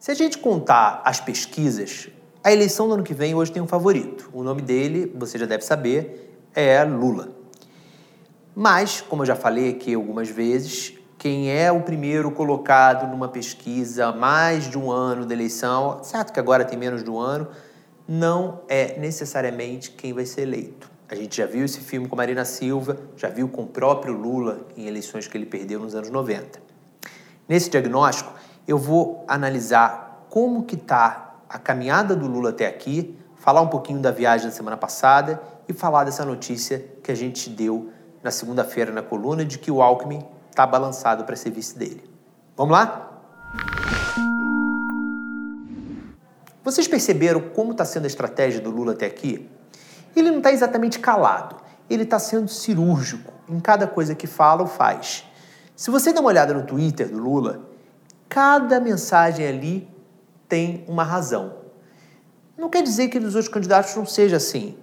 Se a gente contar as pesquisas, a eleição do ano que vem hoje tem um favorito. O nome dele, você já deve saber, é Lula. Mas, como eu já falei aqui algumas vezes, quem é o primeiro colocado numa pesquisa mais de um ano da eleição, certo que agora tem menos de um ano, não é necessariamente quem vai ser eleito. A gente já viu esse filme com Marina Silva, já viu com o próprio Lula em eleições que ele perdeu nos anos 90. Nesse diagnóstico, eu vou analisar como que está a caminhada do Lula até aqui, falar um pouquinho da viagem da semana passada e falar dessa notícia que a gente deu na segunda-feira na coluna de que o Alckmin está balançado para ser vice dele. Vamos lá? Vocês perceberam como está sendo a estratégia do Lula até aqui? Ele não está exatamente calado, ele está sendo cirúrgico em cada coisa que fala ou faz. Se você der uma olhada no Twitter do Lula, cada mensagem ali tem uma razão. Não quer dizer que nos outros candidatos não seja assim.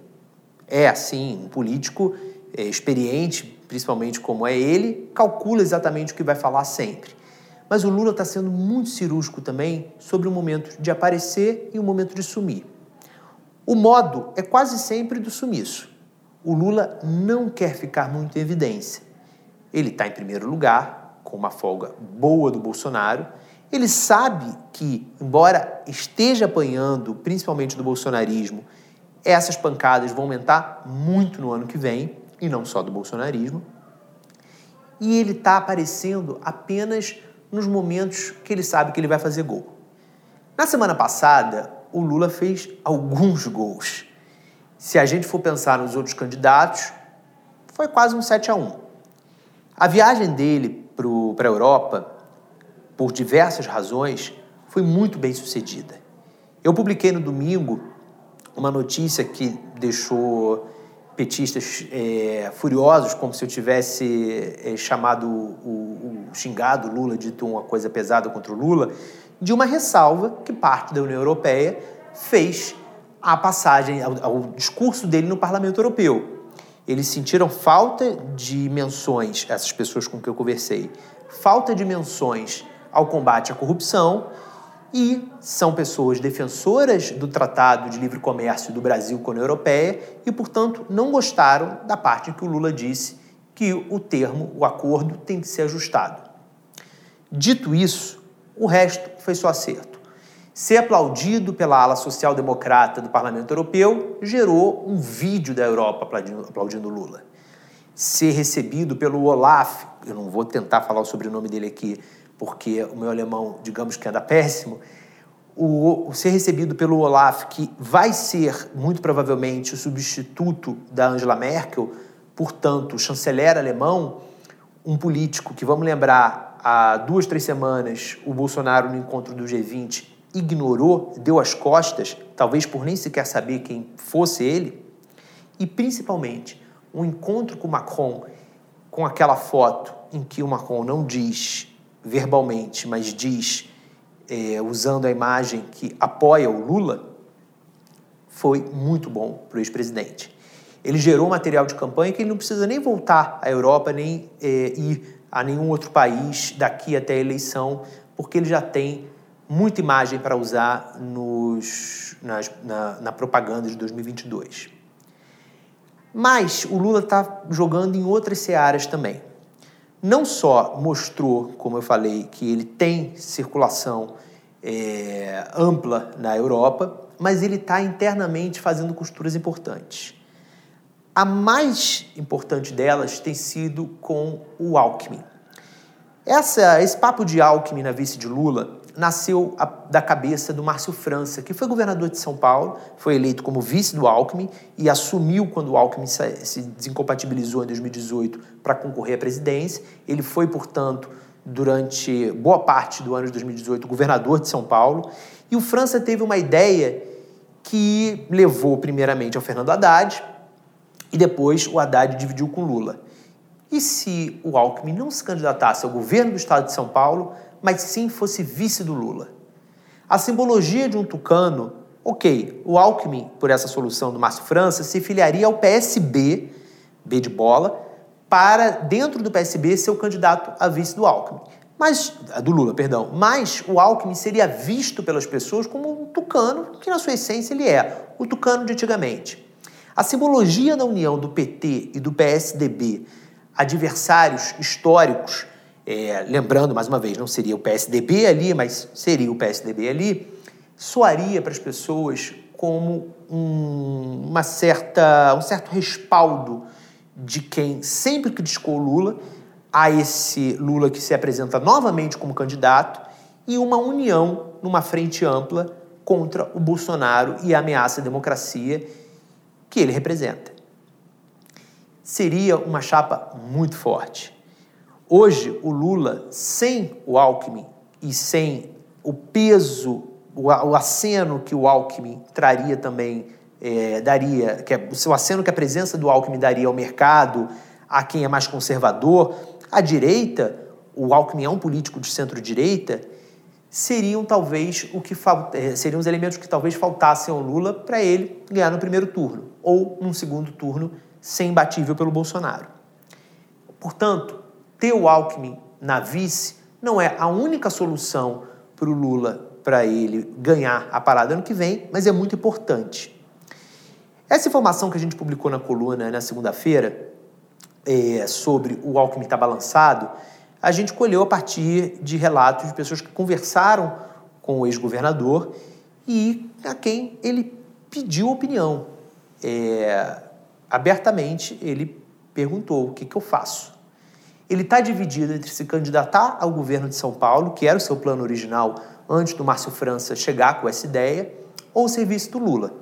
É assim, um político é, experiente, principalmente como é ele, calcula exatamente o que vai falar sempre. Mas o Lula está sendo muito cirúrgico também sobre o momento de aparecer e o momento de sumir. O modo é quase sempre do sumiço. O Lula não quer ficar muito em evidência. Ele está em primeiro lugar, com uma folga boa do Bolsonaro. Ele sabe que, embora esteja apanhando, principalmente do bolsonarismo, essas pancadas vão aumentar muito no ano que vem e não só do bolsonarismo. E ele está aparecendo apenas nos momentos que ele sabe que ele vai fazer gol. Na semana passada, o Lula fez alguns gols. Se a gente for pensar nos outros candidatos, foi quase um 7 a 1. A viagem dele para a Europa, por diversas razões, foi muito bem sucedida. Eu publiquei no domingo uma notícia que deixou petistas é, furiosos, como se eu tivesse é, chamado o, o, xingado Lula, dito uma coisa pesada contra o Lula, de uma ressalva que parte da União Europeia fez à passagem, ao, ao discurso dele no Parlamento Europeu. Eles sentiram falta de menções, essas pessoas com quem eu conversei, falta de menções ao combate à corrupção e são pessoas defensoras do Tratado de Livre Comércio do Brasil com a União Europeia e, portanto, não gostaram da parte que o Lula disse que o termo, o acordo, tem que ser ajustado. Dito isso, o resto foi só acerto. Ser aplaudido pela ala social-democrata do Parlamento Europeu gerou um vídeo da Europa aplaudindo, Lula. Ser recebido pelo Olaf, eu não vou tentar falar o sobrenome dele aqui, porque o meu alemão, digamos que anda péssimo, o, o, ser recebido pelo Olaf, que vai ser muito provavelmente o substituto da Angela Merkel, portanto, o chanceler alemão, um político que, vamos lembrar, há duas, três semanas, o Bolsonaro no encontro do G20 ignorou, deu as costas, talvez por nem sequer saber quem fosse ele, e principalmente um encontro com Macron, com aquela foto em que o Macron não diz verbalmente, mas diz, é, usando a imagem que apoia o Lula, foi muito bom para o ex-presidente. Ele gerou material de campanha que ele não precisa nem voltar à Europa, nem é, ir a nenhum outro país daqui até a eleição, porque ele já tem muita imagem para usar nos, nas, na, na propaganda de 2022. Mas o Lula está jogando em outras searas também não só mostrou, como eu falei, que ele tem circulação é, ampla na Europa, mas ele está internamente fazendo costuras importantes. A mais importante delas tem sido com o Alckmin. Essa, esse papo de Alckmin na vice de Lula nasceu a, da cabeça do Márcio França, que foi governador de São Paulo, foi eleito como vice do Alckmin e assumiu quando o Alckmin se, desincompatibilizou em 2018 para concorrer à presidência. Ele foi, portanto, durante boa parte do ano de 2018, governador de São Paulo. E o França teve uma ideia que levou primeiramente ao Fernando Haddad e depois o Haddad dividiu com Lula. E se o Alckmin não se candidatasse ao governo do estado de São Paulo, mas sim fosse vice do Lula. A simbologia de um tucano, ok, o Alckmin, por essa solução do Márcio França, se filiaria ao PSB, B de bola, para, dentro do PSB, ser o candidato a vice do Alckmin. mas do Lula, perdão, mas o Alckmin seria visto pelas pessoas como um tucano, que na sua essência ele é, o tucano de antigamente. A simbologia da união do PT e do PSDB, adversários históricos, é, lembrando mais uma vez, não seria o PSDB ali, mas seria o PSDB ali, soaria para as pessoas como um, uma certa, um certo respaldo de quem sempre criticou Lula a esse Lula que se apresenta novamente como candidato e uma união numa frente ampla contra o Bolsonaro e a ameaça à democracia que ele representa. Seria uma chapa muito forte. Hoje, o Lula, sem o Alckmin e sem o peso, o aceno que o Alckmin traria também, é, daria, que é, o aceno que a presença do Alckmin daria ao mercado, a quem é mais conservador, a direita, o Alckmin é um político de centro-direita, seriam talvez o que eh, seriam os elementos que talvez faltassem ao Lula para ele ganhar no primeiro turno ou num segundo turno ser imbatível pelo Bolsonaro. Portanto, ter o Alckmin na vice não é a única solução para o Lula para ele ganhar a parada ano que vem, mas é muito importante. Essa informação que a gente publicou na coluna na segunda-feira é, sobre o Alckmin estar tá balançado, a gente colheu a partir de relatos de pessoas que conversaram com o ex-governador e a quem ele pediu opinião. É, abertamente, ele perguntou: o que, que eu faço? Ele está dividido entre se candidatar ao governo de São Paulo, que era o seu plano original antes do Márcio França chegar com essa ideia, ou o serviço do Lula.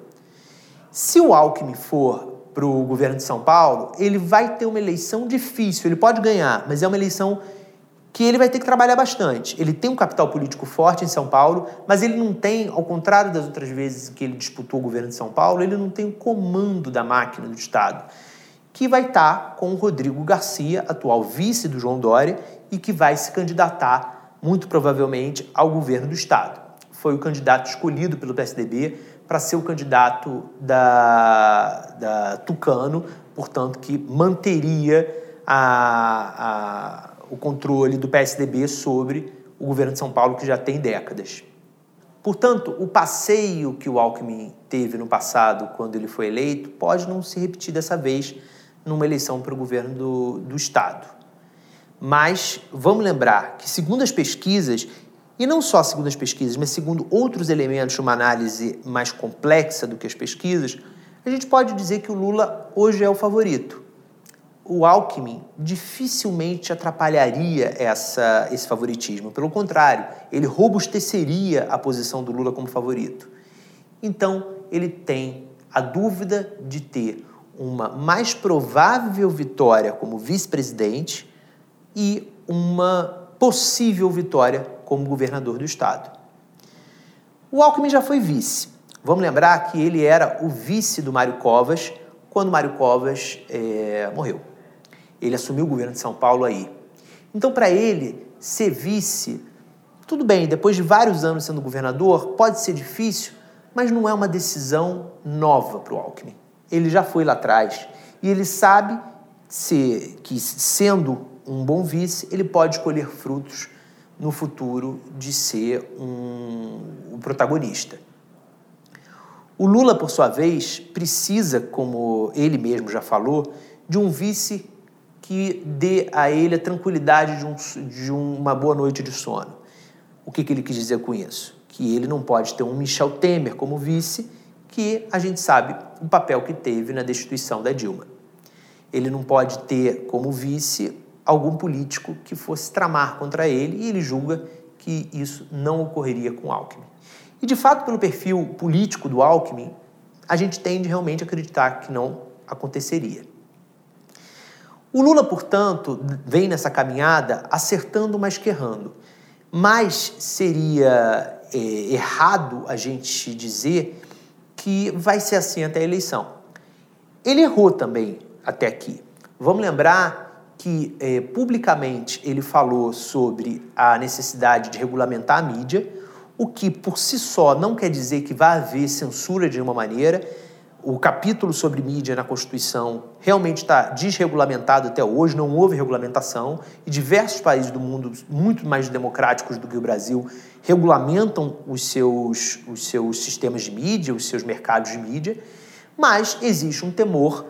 Se o Alckmin for para o governo de São Paulo, ele vai ter uma eleição difícil. Ele pode ganhar, mas é uma eleição que ele vai ter que trabalhar bastante. Ele tem um capital político forte em São Paulo, mas ele não tem, ao contrário das outras vezes que ele disputou o governo de São Paulo, ele não tem o comando da máquina do Estado, que vai estar com o Rodrigo Garcia, atual vice do João Dória, e que vai se candidatar, muito provavelmente, ao governo do Estado. Foi o candidato escolhido pelo PSDB para ser o candidato da, da Tucano, portanto, que manteria a, a, o controle do PSDB sobre o governo de São Paulo, que já tem décadas. Portanto, o passeio que o Alckmin teve no passado, quando ele foi eleito, pode não se repetir dessa vez numa eleição para o governo do, do Estado. Mas vamos lembrar que, segundo as pesquisas, e não só segundo as pesquisas, mas segundo outros elementos uma análise mais complexa do que as pesquisas, a gente pode dizer que o Lula hoje é o favorito. O Alckmin dificilmente atrapalharia essa, esse favoritismo. Pelo contrário, ele robusteceria a posição do Lula como favorito. Então, ele tem a dúvida de ter uma mais provável vitória como vice-presidente e uma possível vitória como governador do estado. O Alckmin já foi vice. Vamos lembrar que ele era o vice do Mário Covas quando Mário Covas é, morreu. Ele assumiu o governo de São Paulo aí. Então, para ele ser vice, tudo bem, depois de vários anos sendo governador, pode ser difícil, mas não é uma decisão nova para o Alckmin. Ele já foi lá atrás e ele sabe se, que, sendo um bom vice, ele pode colher frutos no futuro de ser um, um protagonista. O Lula, por sua vez, precisa, como ele mesmo já falou, de um vice que dê a ele a tranquilidade de, um, de uma boa noite de sono. O que, que ele quis dizer com isso? Que ele não pode ter um Michel Temer como vice, que a gente sabe o papel que teve na destituição da Dilma. Ele não pode ter como vice algum político que fosse tramar contra ele e ele julga que isso não ocorreria com Alckmin. E de fato, pelo perfil político do Alckmin, a gente tende realmente a acreditar que não aconteceria. O Lula, portanto, vem nessa caminhada acertando, mas que errando. Mas seria é, errado a gente dizer que vai ser assim até a eleição. Ele errou também até aqui. Vamos lembrar que eh, publicamente ele falou sobre a necessidade de regulamentar a mídia, o que por si só não quer dizer que vai haver censura de nenhuma maneira. O capítulo sobre mídia na Constituição realmente está desregulamentado até hoje, não houve regulamentação, e diversos países do mundo, muito mais democráticos do que o Brasil, regulamentam os seus, os seus sistemas de mídia, os seus mercados de mídia, mas existe um temor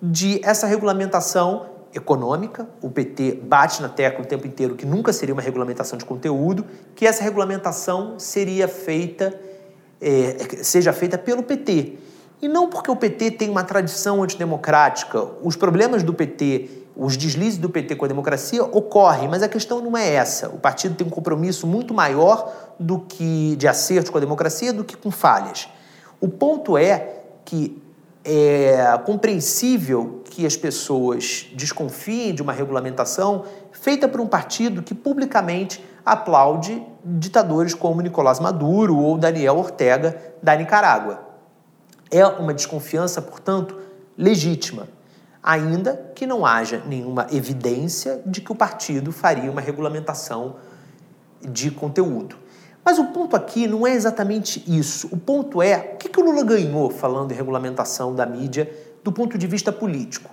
de essa regulamentação econômica. O PT bate na tecla o tempo inteiro que nunca seria uma regulamentação de conteúdo, que essa regulamentação seria feita, é, seja feita pelo PT e não porque o PT tem uma tradição antidemocrática. Os problemas do PT, os deslizes do PT com a democracia ocorrem, mas a questão não é essa. O partido tem um compromisso muito maior do que de acerto com a democracia do que com falhas. O ponto é que é compreensível que as pessoas desconfiem de uma regulamentação feita por um partido que publicamente aplaude ditadores como Nicolás Maduro ou Daniel Ortega da Nicarágua. É uma desconfiança, portanto, legítima, ainda que não haja nenhuma evidência de que o partido faria uma regulamentação de conteúdo. Mas o ponto aqui não é exatamente isso. O ponto é o que, o Lula ganhou falando em regulamentação da mídia do ponto de vista político.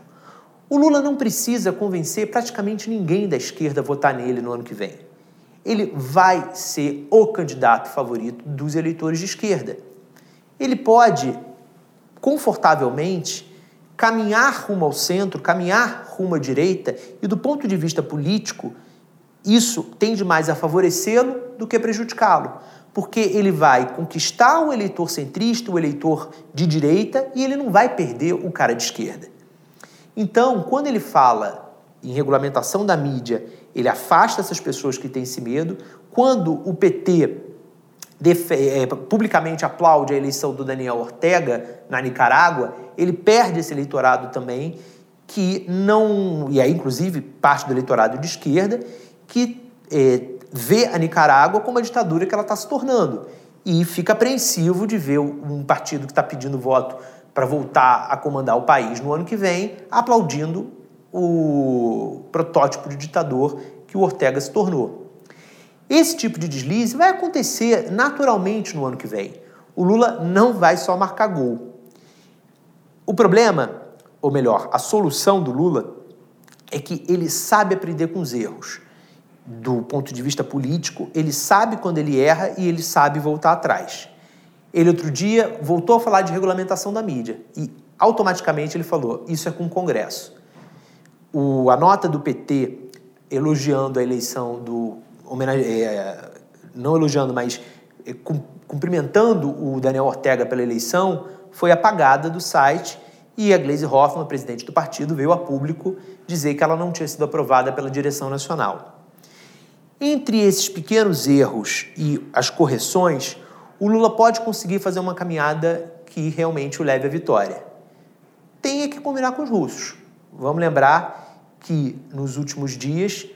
O Lula não precisa convencer praticamente ninguém da esquerda a votar nele no ano que vem. Ele vai ser o candidato favorito dos eleitores de esquerda. Ele pode confortavelmente caminhar rumo ao centro, caminhar rumo à direita, e do ponto de vista político, isso tende mais a favorecê-lo do que prejudicá-lo, porque ele vai conquistar o eleitor centrista, o eleitor de direita, e ele não vai perder o cara de esquerda. Então, quando ele fala em regulamentação da mídia, ele afasta essas pessoas que têm esse medo. Quando o PT é, publicamente aplaude a eleição do Daniel Ortega na Nicarágua, ele perde esse eleitorado também, que não. e aí, inclusive, parte do eleitorado de esquerda, que é, vê a Nicarágua como a ditadura que ela está se tornando. E fica apreensivo de ver um partido que está pedindo voto para voltar a comandar o país no ano que vem, aplaudindo o protótipo de ditador que o Ortega se tornou. Esse tipo de deslize vai acontecer naturalmente no ano que vem. O Lula não vai só marcar gol. O problema, ou melhor, a solução do Lula é que ele sabe aprender com os erros. Do ponto de vista político, ele sabe quando ele erra e ele sabe voltar atrás. Ele outro dia voltou a falar de regulamentação da mídia e automaticamente ele falou: isso é com o Congresso. O, a nota do PT elogiando a eleição do é, não elogiando, mas é, cumprimentando o Daniel Ortega pela eleição, foi apagada do site e a Gleisi Hoffmann, presidente do partido, veio a público dizer que ela não tinha sido aprovada pela direção nacional. Entre esses pequenos erros e as correções, o Lula pode conseguir fazer uma caminhada que realmente o leve à vitória. Tem que combinar com os russos. Vamos lembrar que nos últimos dias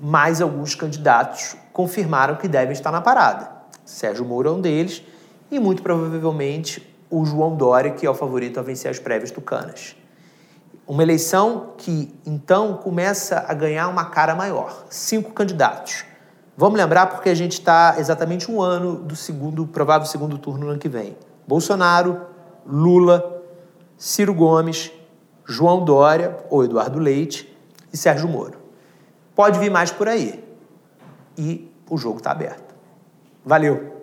mais alguns candidatos confirmaram que devem estar na parada. Sérgio Moro é um deles e muito provavelmente o João Dória, que é o favorito a vencer as prévias tucanas. Uma eleição que então começa a ganhar uma cara maior. Cinco candidatos. Vamos lembrar porque a gente está exatamente um ano do segundo provável segundo turno no ano que vem. Bolsonaro, Lula, Ciro Gomes, João Dória ou Eduardo Leite e Sérgio Moro. Pode vir mais por aí. E o jogo está aberto. Valeu!